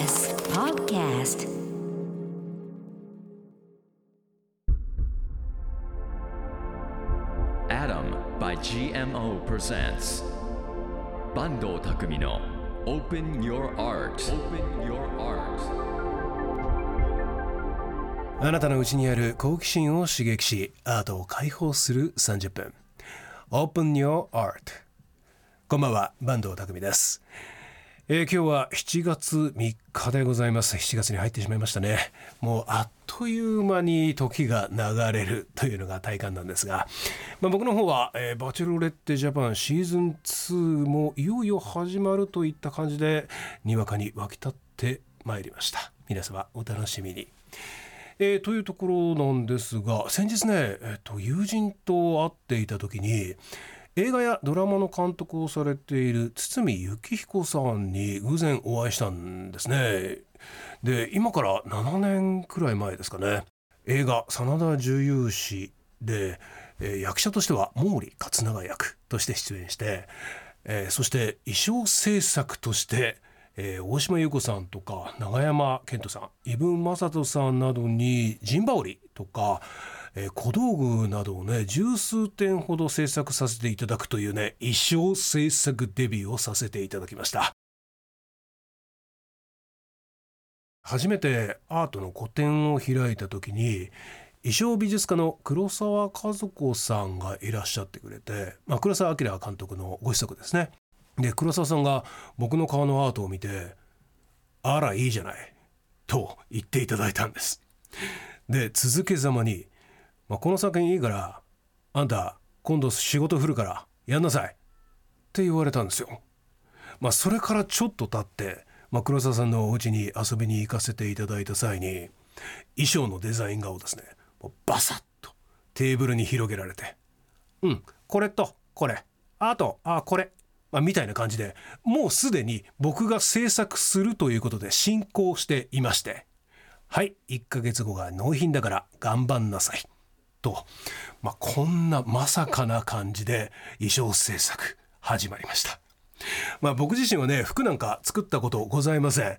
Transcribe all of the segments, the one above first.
TBS Podcast Adam by GMO presents 坂東匠の Open Your Art Open Your Art あなたのうちにある好奇心を刺激しアートを解放する30分 Open Your Art こんばんは坂東匠です、今日は7月3日でございます。7月に入ってしまいましたね。もうあっという間に時が流れるというのが体感なんですが、まあ、僕の方は、えーバチェロレッテジャパンシーズン2もいよいよ始まるといった感じでにわかに湧き立ってまいりました。皆様お楽しみに。えーというところなんですが先日ね、えーと友人と会っていた時に映画やドラマの監督をされている堤幸彦さんに偶然お会いしたんですね。で今から7年くらい前ですかね映画「真田重勇士で」えー役者としては毛利勝永役として出演して、えーそして衣装制作としてえー大島優子さんとか永山絢斗さん伊文雅人さんなどに陣羽織とか、えー小道具などをね十数点ほど制作させていただくというね衣装制作デビューをさせていただきました初めてアートの個展を開いた時に衣装美術家の黒沢和子さんがいらっしゃってくれて、まあ、黒沢明監督のご子息ですねで黒沢さんが僕の顔のアートを見て「あらいいじゃない」と言っていただいたんです。で続けざまに、まあ、この作品いいからあんた今度仕事振るからやんなさい。って言われたんですよ。まあ、それからちょっと経って、まあ、黒沢さんのお家に遊びに行かせていただいた際に衣装のデザイン画をですね。もうバサッとテーブルに広げられて。うんこれとこれ。あとあこれ、まあ、みたいな感じでもうすでに僕が制作するということで進行していまして。はい1ヶ月後が納品だから頑張んなさい。と、まあ、こんなまさかな感じで衣装制作始まりました。まあ僕自身はね服なんか作ったことございません。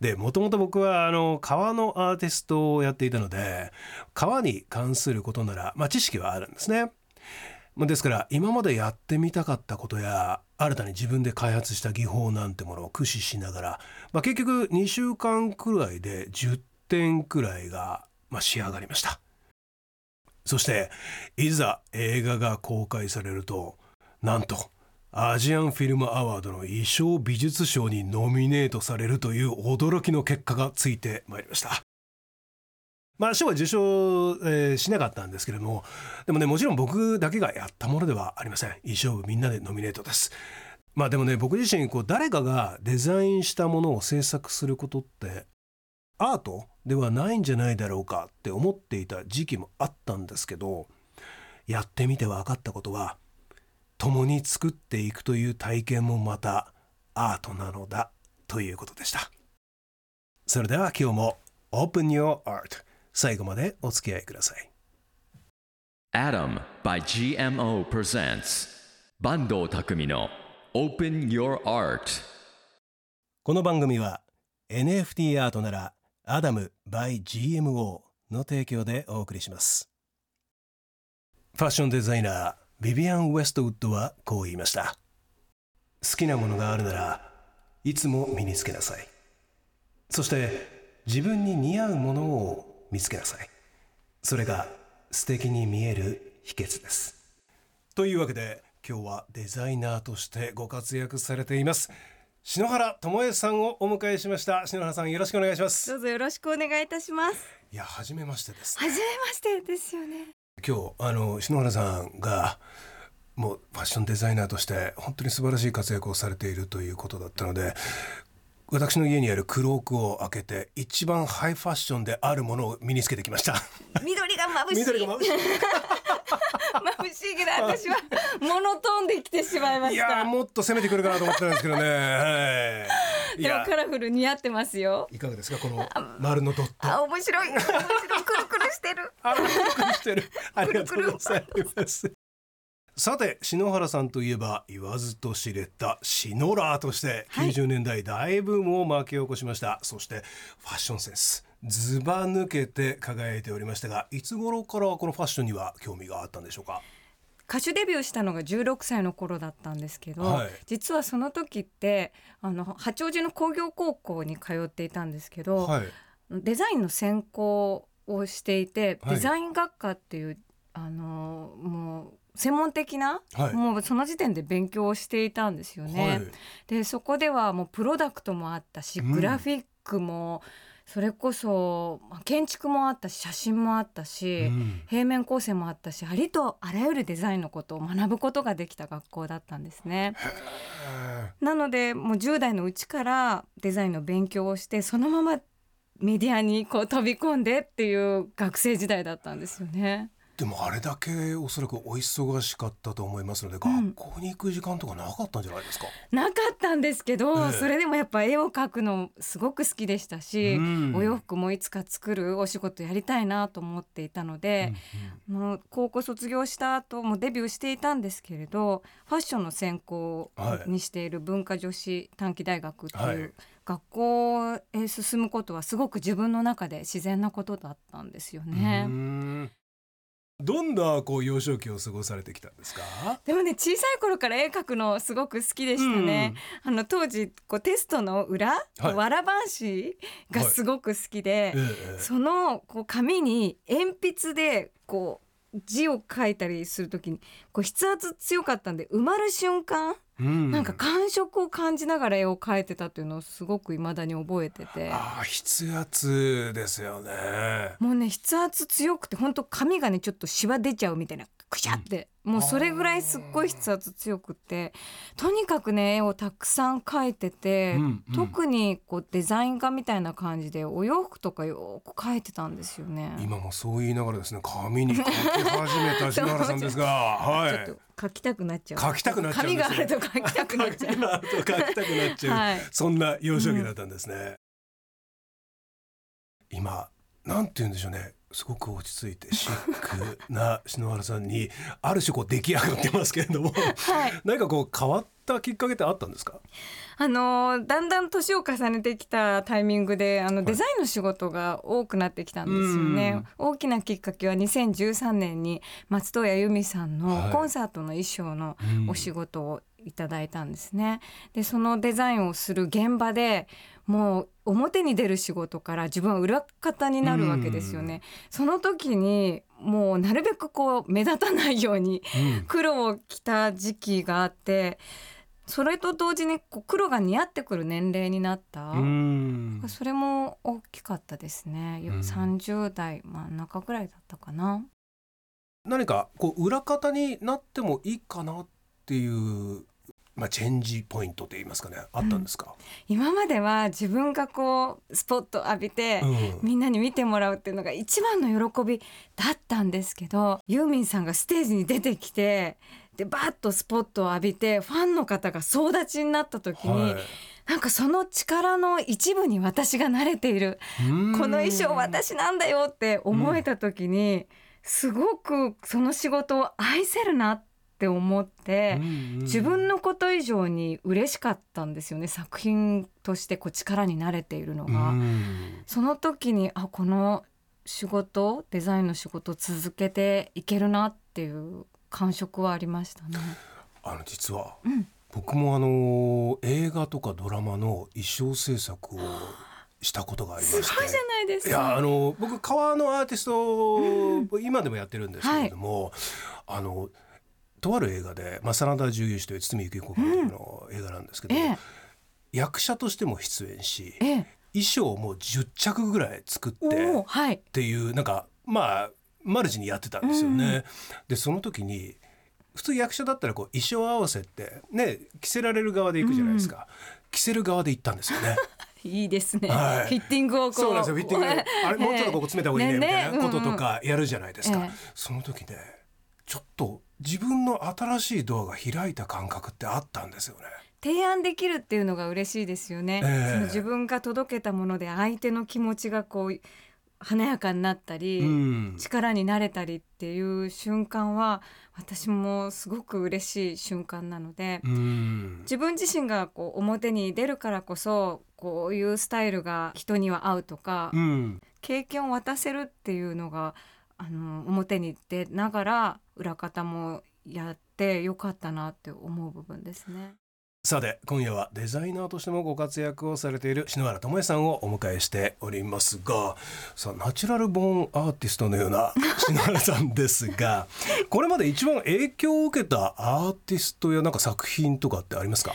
でもともと僕はあの革のアーティストをやっていたので革に関することなら、まあ、知識はあるんですね。ですから今までやってみたかったことや新たに自分で開発した技法なんてものを駆使しながら、まあ、結局2週間くらいで10点くらいが、まあ、仕上がりました。そしていざ映画が公開されるとなんとアジアンフィルムアワードの衣装美術賞にノミネートされるという驚きの結果がついてまいりました。まあ賞は受賞、えーしなかったんですけれどもでもねもちろん僕だけがやったものではありません衣装部みんなでノミネートですまあでもね僕自身こう誰かがデザインしたものを制作することってアートではないんじゃないだろうかって思っていた時期もあったんですけどやってみて分かったことは共に作っていくという体験もまたアートなのだということでした。それでは今日も Open Your Art 最後までお付き合いください。Adam by GMO presents 坂東匠の Open Your Art この番組は NFT アートならアダム by GMO の提供でお送りします。ファッションデザイナービビアン・ウェストウッドはこう言いました。好きなものがあるならいつも身につけなさい。そして自分に似合うものを見つけなさい。それが素敵に見える秘訣です。というわけで今日はデザイナーとしてご活躍されています。篠原智恵さんをお迎えしました篠原さんよろしくお願いしますどうぞよろしくお願いいたします。いや初めましてです初めましてですよね。今日あの篠原さんがもうファッションデザイナーとして本当に素晴らしい活躍をされているということだったので私の家にあるクロークを開けて一番ハイファッションであるものを身につけてきました緑が眩しい。緑が眩しい眩しいけど私はモノトーンで来てしまいまいした。やもっと攻めてくるかなと思ったんですけどねはいいでもやカラフル似合ってますよ。いかがですかこの丸のドットあ面白い面白いくるくるしてる。あ、びっくりしてる。ありがとうございます。さて篠原さんといえば言わずと知れたシノラーとしてはい。90年代大ブームを巻き起こしました、そしてファッションセンスずば抜けて輝いておりましたがいつ頃からこのファッションには興味があったんでしょうか？歌手デビューしたのが16歳の頃だったんですけど、はい。実はその時ってあの八王子の工業高校に通っていたんですけど、はい。デザインの専攻をしていて、はい。デザイン学科っていうあのもう専門的な、はいもうその時点で勉強をしていたんですよね。はいでそこではもうプロダクトもあったしうんグラフィックも、それこそまあ建築もあったし写真もあったし、うん平面構成もあったしありとあらゆるデザインのことを学ぶことができた学校だったんですね。なのでもう10代のうちからデザインの勉強をしてそのままメディアにこう飛び込んでっていう学生時代だったんですよね。でもあれだけおそらくお忙しかったと思いますので、うん。学校に行く時間とかなかったんじゃないですか、なかったんですけど、ええ。それでもやっぱ絵を描くのすごく好きでしたし、うん。お洋服もいつか作るお仕事やりたいなと思っていたので、もう高校卒業した後もデビューしていたんですけれどファッションの専攻はいにしている文化女子短期大学ってはい。いう学校へ進むことはすごく自分の中で自然なことだったんですようね。んどんなこう幼少期を過ごされてきたんですか？でもね小さい頃から絵描くのすごく好きでしたね。あの当時こうテストの裏、はい。わらばんしがすごく好きで、ええそのこう紙に鉛筆でこう字を書いたりするときにこう筆圧強かったんで埋まる瞬間、うんなんか感触を感じながら絵を描いてたっていうのをすごく未だに覚えてて。ああ筆圧ですよねもうね筆圧強くて本当紙がねちょっとシワ出ちゃうみたいなくしゃって、もうそれぐらいすっごい筆圧強くて。とにかくね絵をたくさん描いてて、うんうん。特にこうデザイン画みたいな感じでお洋服とかよく描いてたんですよね。今もそう言いながらですね紙に書き始めた篠原さんですが はい。書きたくなっちゃう。書きたくなっちゃう紙があると書きたくなっちゃう。書きたくなっちゃう、はい。そんな幼少期だったんですね、今なんて言うんでしょうねすごく落ち着いてシックな篠原さんにある種こう出来上がってますけれどもはい。何かこう変わったきっかけってあったんですか？あのーだんだん年を重ねてきたタイミングであのデザインの仕事が多くなってきたんですよね。大きなきっかけは2013年に松任谷由実さんはい。のコンサートの衣装のお仕事をいただいたんですね。でそのデザインをする現場でもう表に出る仕事から自分は裏方になるわけですよね。その時にもうなるべくこう目立たないように黒を着た時期があってそれと同時にこう黒が似合ってくる年齢になった、うん。それも大きかったですね、うん。30代真ん中ぐらいだったかな。何かこう裏方になってもいいかなっていう、まあ、チェンジポイントといいますかね。あったんですか、今までは自分がこうスポット浴びて、うん。みんなに見てもらうっていうのが一番の喜びだったんですけどユーミンさんがステージに出てきてでバッとスポットを浴びてファンの方が総立ちになった時に、はい。なんかその力の一部に私が慣れている。うん。この衣装私なんだよって思えた時に、すごくその仕事を愛せるなって思って、自分のこと以上に嬉しかったんですよね作品としてこう力に慣れているのが。うんその時にあこの仕事デザインの仕事続けていけるなっていう感触はありましたね。あの実は、うん僕もあの映画とかドラマの衣装制作をしたことがありますしてごいじゃないですいやあか。の僕革のアーティスト、今でもやってるんですけれども、あのとある映画で、まあ、真田重義という堤幸彦監督の映画なんですけど、ええ。役者としても出演しええ、衣装をもう10着ぐらい作ってはい。っていうなんかまあマルチにやってたんですよね。でその時に普通役者だったらこう衣装合わせってね着せられる側で行くじゃないですか、着せる側で行ったんですよね。いいですね、はい。フィッティングをこう。そうなんですよ。フィッティング。であれ もうちょっとここ詰めた方がいいねみたいなこととかやるじゃないですか、ええ。その時ねちょっと自分の新しいドアが開いた感覚ってあったんですよね。提案できるっていうのが嬉しいですよね、ええ。その自分が届けたもので相手の気持ちがこう華やかになったり、うん。力になれたりっていう瞬間は私もすごく嬉しい瞬間なので、うん。自分自身がこう表に出るからこそこういうスタイルが人には合うとか、うん。経験を渡せるっていうのがあの表に出ながら裏方もやってよかったなって思う部分ですね。さて今夜はデザイナーとしてもご活躍をされている篠原智恵さんをお迎えしておりますがさあナチュラルボーンアーティストのような篠原さんですが これまで一番影響を受けたアーティストやなんか作品とかってありますか？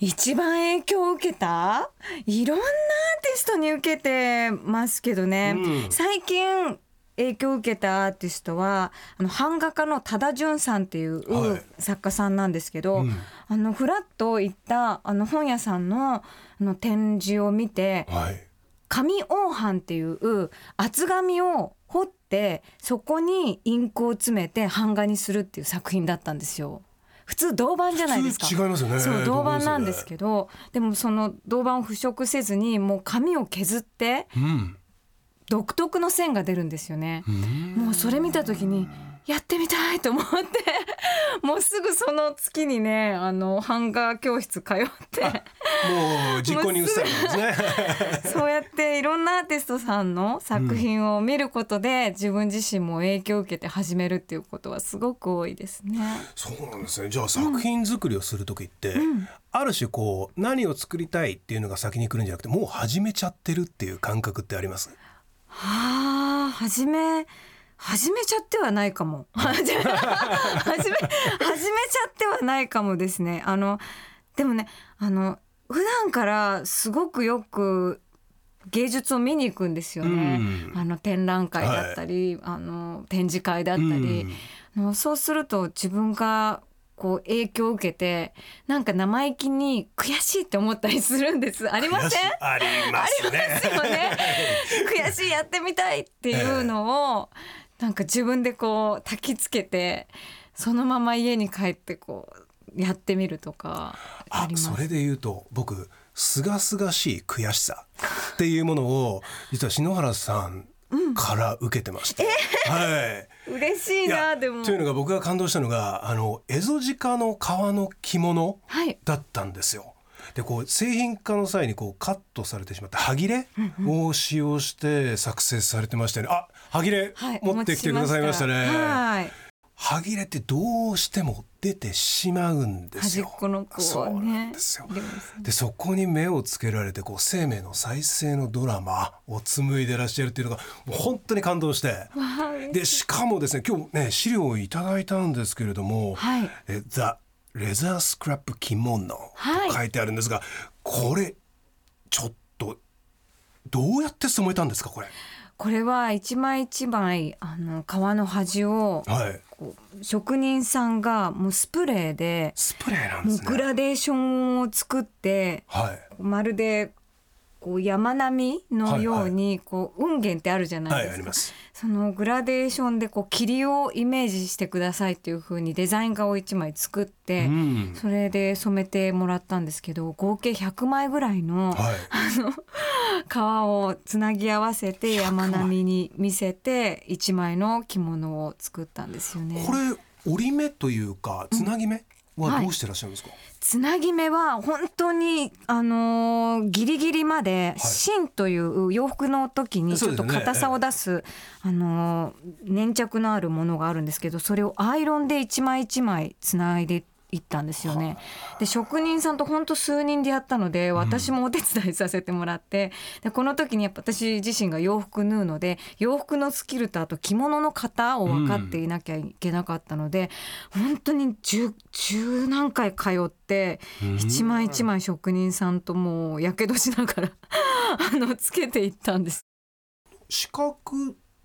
一番影響を受けた？いろんなアーティストに受けてますけどね、うん。最近影響を受けたアーティストはあの版画家の多田淳さんっていうはい。作家さんなんですけど、うん。あのフラッと行ったあの本屋さんのあの展示を見てはい。紙黄版っていう厚紙を彫ってそこにインクを詰めて版画にするっていう作品だったんですよ。普通銅板じゃないですか。違いますよね。そう銅板なんですどけどでもその銅板を腐食せずにもう紙を削ってうん独特の線が出るんですよね。もうそれ見た時にやってみたいと思って。もうすぐその月にねあの版画教室通って。もう実行に移されたんですね。そうやっていろんなアーティストさんの作品を見ることで、自分自身も影響を受けて始めるっていうことはすごく多いですね。そうなんですね。じゃあ作品作りをする時って、ある種こう何を作りたいっていうのが先に来るんじゃなくてもう始めちゃってるっていう感覚ってあります？はあ始め始めちゃってはないかも。始め始め始めちゃってはないかもですね。あのでもねあの普段からすごくよく芸術を見に行くんですよね、うん。あの展覧会だったり、あの展示会だったり、あのそうすると自分がこう影響を受けてなんか生意気に悔しいって思ったりするんです。ありません？ありますね。よね。悔しいやってみたいっていうのを、なんか自分でこう焚きつけてそのまま家に帰ってこうやってみるとかあそれで言うと僕すがすがしい悔しさっていうものを実は篠原さんから受けてまして、はい。嬉しいなでも。というのが僕が感動したのがあのエゾジカの革の着物はい。だったんですよ。でこう製品化の際にこうカットされてしまった歯切れを使用して作成されてましたよね。あ歯切れはい持ってきてくださいましたね。はい。歯切れってどうしても出てしまうんです端っよ。このこそううなねんですよ。でそこに目をつけられてこう生命の再生のドラマを紡いでらっしゃるっていうのがもう本当に感動して。でしかもですね今日ね資料をいただいたんですけれども「はいえ The Leather Scrap 着物」はいと書いてあるんですが、これちょっとどうやって染めたんですかこれ？これは一枚一枚あの革の端をはい。職人さんがもうスプレーでスプレーなんでもうすね。グラデーションを作ってはい。まるでこう山並みのようにこう雲岩ってあるじゃなはいいですか、あります。そのグラデーションでこう霧をイメージしてくださいっていう風にデザイン画を1枚作って、うん。それで染めてもらったんですけど合計100枚ぐらいのはい。革 をつなぎ合わせて山並みに見せて1枚の着物を作ったんですよね。これ折り目というかつなぎ目？ははい。どうしてらっしゃるんですか？つなぎ目は本当にあのーギリギリまで芯という洋服の時にちょっと硬さを出す、あのー粘着のあるものがあるんですけどそれをアイロンで一枚一枚つないでいったんですよね。で職人さんと本当数人でやったので私もお手伝いさせてもらって、でこの時にやっぱ私自身が洋服縫うので洋服のスキルとあと着物の型を分かっていなきゃいけなかったので、本当に十十何回通って一枚一枚職人さんともうやけどしながら あのつけていったんです。四角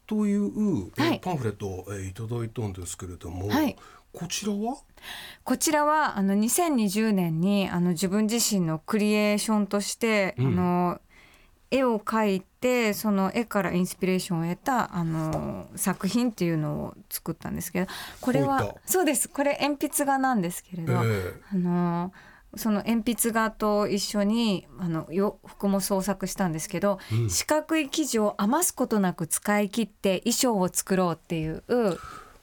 という、パンフレットを、えーいただいたんですけれども、はいこちらは？こちらはあの2020年にあの自分自身のクリエーションとして、うん。あの絵を描いてその絵からインスピレーションを得たあの作品っていうのを作ったんですけどこれはそうです。これ鉛筆画なんですけれど、えあのその鉛筆画と一緒にあの洋服も創作したんですけど、ーうん。四角い生地を余すことなく使い切って衣装を作ろうっていう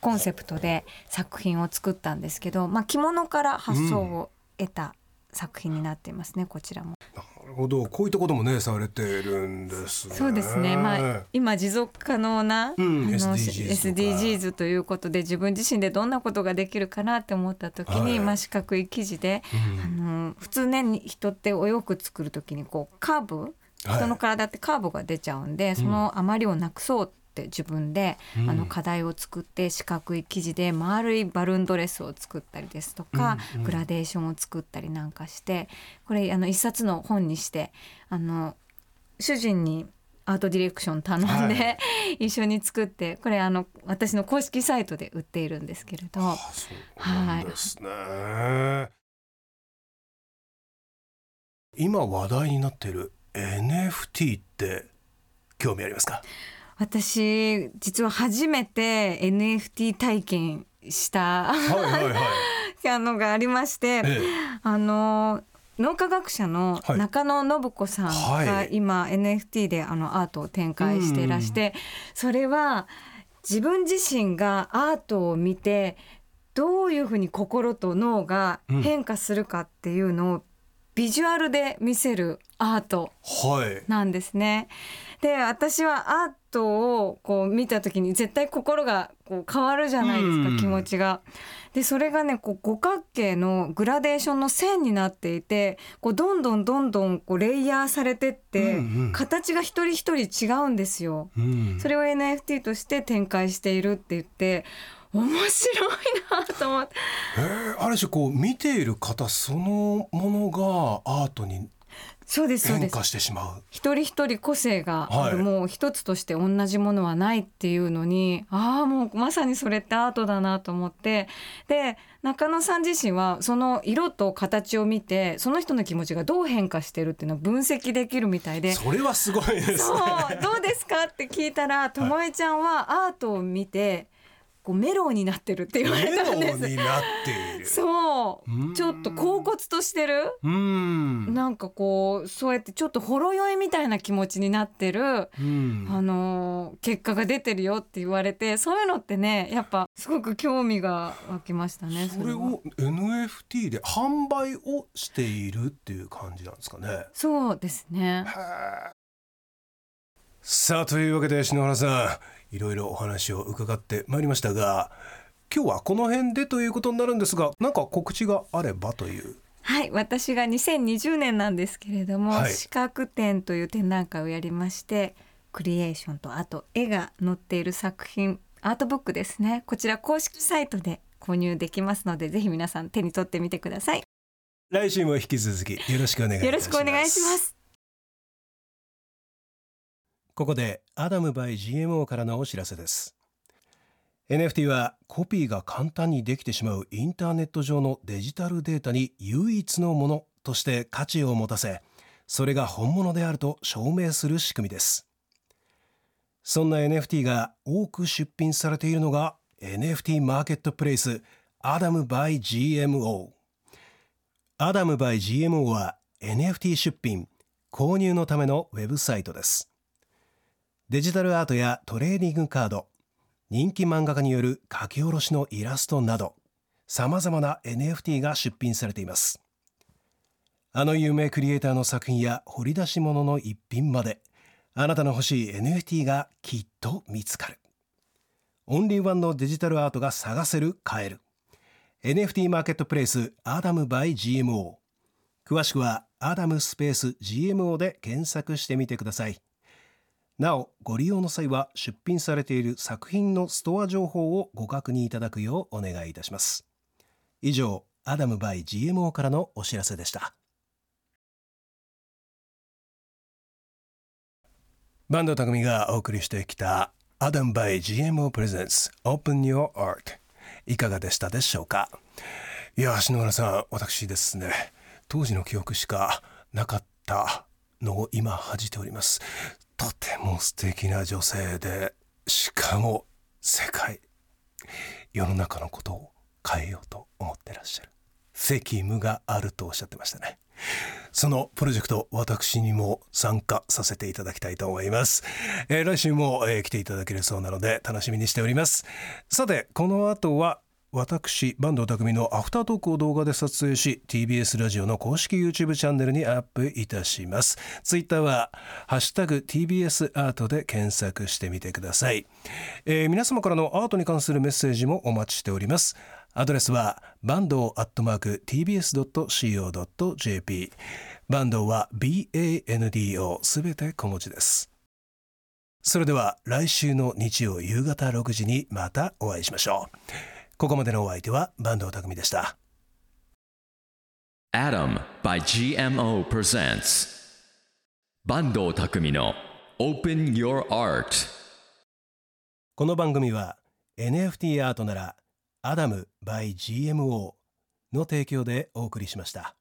コンセプトで作品を作ったんですけど、まあ、着物から発想を得た作品になっていますね、こちらも。なるほど。こういったこともねされてるんですね。そうですね、まあ、今持続可能な、うん。あの SDGs SDGs ということで自分自身でどんなことができるかなって思った時に、はい。まあ、四角い生地で、あの普通ね人ってお洋服作る時にこうカーブ？はい。人の体ってカーブが出ちゃうんで、その余りをなくそうって自分で、うん。あの課題を作って四角い生地で丸いバルーンドレスを作ったりですとか、グラデーションを作ったりなんかしてこれあの一冊の本にしてあの主人にアートディレクション頼んで、は 一緒に作ってこれあの私の公式サイトで売っているんですけれど。あそうなんですね、今話題になっている NFT って興味ありますか？私実は初めて NFT 体験したはいはいはい。あのがありまして、ええ。あの脳科学者のはい。中野信子さんはい。が今 NFT であのアートを展開していらして、それは自分自身がアートを見てどういうふうに心と脳が変化するかっていうのをビジュアルで見せるアートはい。なんですね。で私はアートをこう見た時に絶対心がこう変わるじゃないですか、うん気持ちが。でそれがねこう五角形のグラデーションの線になっていてこうどんどんどんどんこうレイヤーされてって、うんうん形が一人一人違うんですよ。うんそれを NFT として展開しているって言って面白いなと思ってえーある種こう見ている方そのものがアートにそうですそうです。変化してしまう。一人一人個性がある、はい。もう一つとして同じものはないっていうのにああもうまさにそれってアートだなと思って。で中野さん自身はその色と形を見てその人の気持ちがどう変化してるっていうのを分析できるみたいで。それはすごいですそうねどうですか？って聞いたらともえちゃんはアートを見てこうメロウになってるって言われたんです。になっているそううんちょっと恍惚としてるうんなんかこうそうやってちょっとほろ酔いみたいな気持ちになってる、うんあのー結果が出てるよって言われてそういうのってねやっぱすごく興味が湧きましたね。はそれを NFT で販売をしているっていう感じなんですかね。そうですね。さあというわけで篠原さんいろいろお話を伺ってまいりましたが今日はこの辺でということになるんですが何か告知があればという。はい私が2020年なんですけれども、はい。視覚展という展覧会をやりましてクリエーションとあと絵が載っている作品アートブックですね。こちら公式サイトで購入できますのでぜひ皆さん手に取ってみてください。来週も引き続きよろしくお願いいたします。よろしくお願いしますここでアダム by GMO からのお知らせです。NFT はコピーが簡単にできてしまうインターネット上のデジタルデータに唯一のものとして価値を持たせそれが本物であると証明する仕組みです。そんな NFT が多く出品されているのが NFT マーケットプレイスアダム by GMO アダム by GMO は NFT 出品購入のためのウェブサイトです。デジタルアートやトレーディングカード人気漫画家による書き下ろしのイラストなどさまざまな NFT が出品されています。あの有名クリエイターの作品や掘り出し物の一品まであなたの欲しい NFT がきっと見つかる。オンリーワンのデジタルアートが探せる買える NFT マーケットプレイスアダム by GMO 詳しくはアダムスペース GMO で検索してみてください。なおご利用の際は出品されている作品のストア情報をご確認いただくようお願いいたします。以上アダム by GMO からのお知らせでした。バンド匠がお送りしてきたアダム by GMO プレゼンツ Open Your Art いかがでしたでしょうか？いや篠原さん私ですね当時の記憶しかなかったのを今恥じております。とても素敵な女性でしかも世界世の中のことを変えようと思ってらっしゃる。責務があるとおっしゃってましたね。そのプロジェクト私にも参加させていただきたいと思います、えー来週も、えー来ていただけるそうなので楽しみにしております。さてこの後は私坂東匠のアフタートークを動画で撮影し TBS ラジオの公式 YouTube チャンネルにアップいたします。ツイッターはハッシュタグ TBS アートで検索してみてください、えー皆様からのアートに関するメッセージもお待ちしております。アドレスはバンドアットマーク tbs.co.jp バンドは BANDO すべて小文字です。それでは来週の日曜夕方6時にまたお会いしましょう。ここまでのお相手は坂東匠でした。Adam by GMO presents 坂東匠の Open Your Art この番組は NFT アートならアダム by GMO の提供でお送りしました